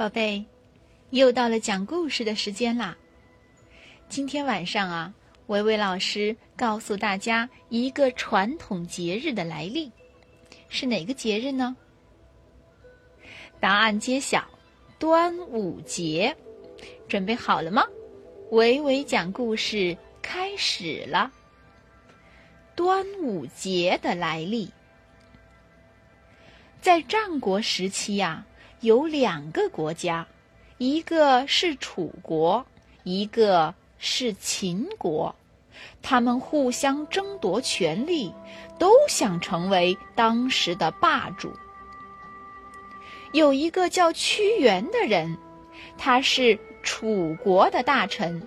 宝贝，又到了讲故事的时间啦！今天晚上啊，维维老师告诉大家一个传统节日的来历，是哪个节日呢？答案揭晓，端午节。准备好了吗？维维讲故事开始了。端午节的来历，在战国时期呀。有两个国家，一个是楚国，一个是秦国，他们互相争夺权力，都想成为当时的霸主。有一个叫屈原的人，他是楚国的大臣，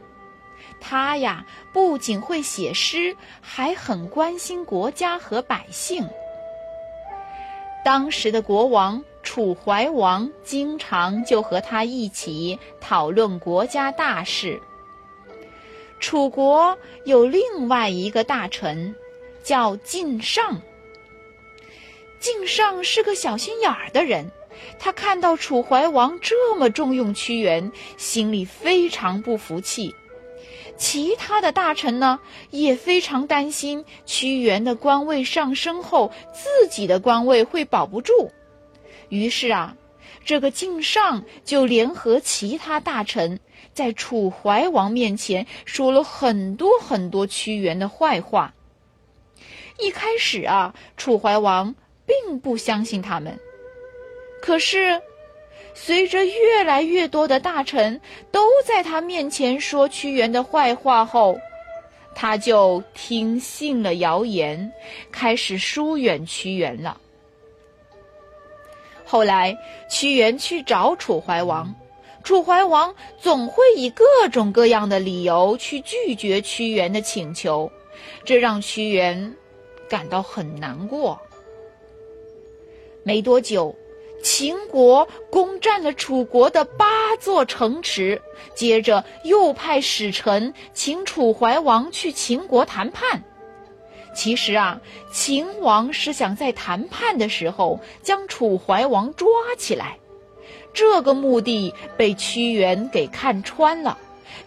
他呀不仅会写诗，还很关心国家和百姓。当时的国王。楚怀王经常就和他一起讨论国家大事。楚国有另外一个大臣，叫晋尚。晋尚是个小心眼儿的人，他看到楚怀王这么重用屈原，心里非常不服气。其他的大臣呢，也非常担心屈原的官位上升后，自己的官位会保不住。于是啊，这个晋尚就联合其他大臣，在楚怀王面前说了很多很多屈原的坏话。一开始啊，楚怀王并不相信他们，可是，随着越来越多的大臣都在他面前说屈原的坏话后，他就听信了谣言，开始疏远屈原了。后来，屈原去找楚怀王，楚怀王总会以各种各样的理由去拒绝屈原的请求，这让屈原感到很难过。没多久，秦国攻占了楚国的八座城池，接着又派使臣请楚怀王去秦国谈判。其实啊，秦王是想在谈判的时候将楚怀王抓起来，这个目的被屈原给看穿了。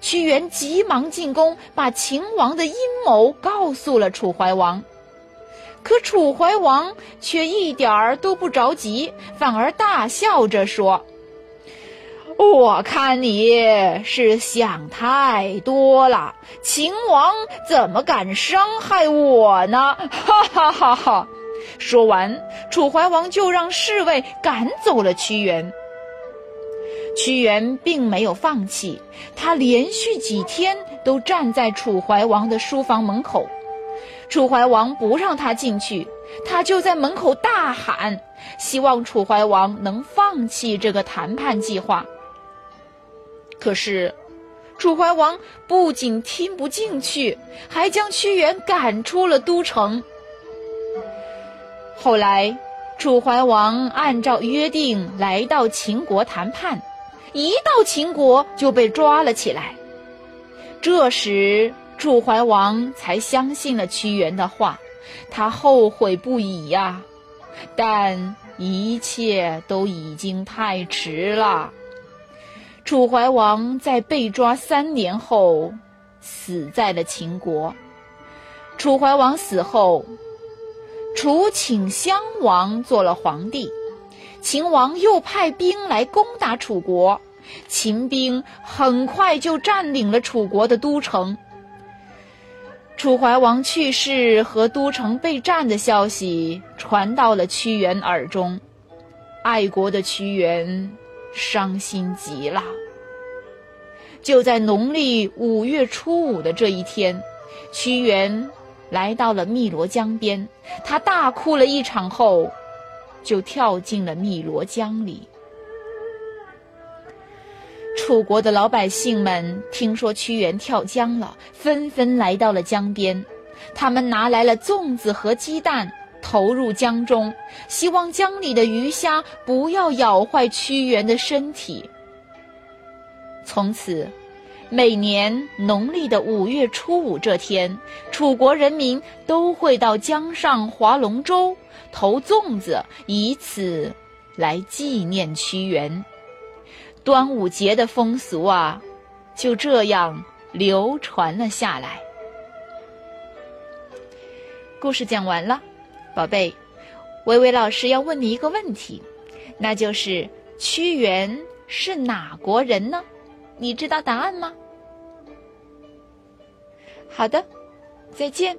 屈原急忙进宫，把秦王的阴谋告诉了楚怀王。可楚怀王却一点儿都不着急，反而大笑着说。我看你是想太多了，秦王怎么敢伤害我呢？哈哈哈哈！说完，楚怀王就让侍卫赶走了屈原。屈原并没有放弃，他连续几天都站在楚怀王的书房门口。楚怀王不让他进去，他就在门口大喊，希望楚怀王能放弃这个谈判计划。可是，楚怀王不仅听不进去，还将屈原赶出了都城。后来，楚怀王按照约定来到秦国谈判，一到秦国就被抓了起来。这时，楚怀王才相信了屈原的话，他后悔不已呀，但一切都已经太迟了。楚怀王在被抓三年后，死在了秦国。楚怀王死后，楚顷襄王做了皇帝。秦王又派兵来攻打楚国，秦兵很快就占领了楚国的都城。楚怀王去世和都城被占的消息传到了屈原耳中，爱国的屈原。伤心极了。就在农历五月初五的这一天，屈原来到了汨罗江边，他大哭了一场后，就跳进了汨罗江里。楚国的老百姓们听说屈原跳江了，纷纷来到了江边，他们拿来了粽子和鸡蛋。投入江中，希望江里的鱼虾不要咬坏屈原的身体。从此，每年农历的五月初五这天，楚国人民都会到江上划龙舟、投粽子，以此来纪念屈原。端午节的风俗啊，就这样流传了下来。故事讲完了，宝贝，微微老师要问你一个问题，那就是屈原是哪国人呢？你知道答案吗？好的，再见。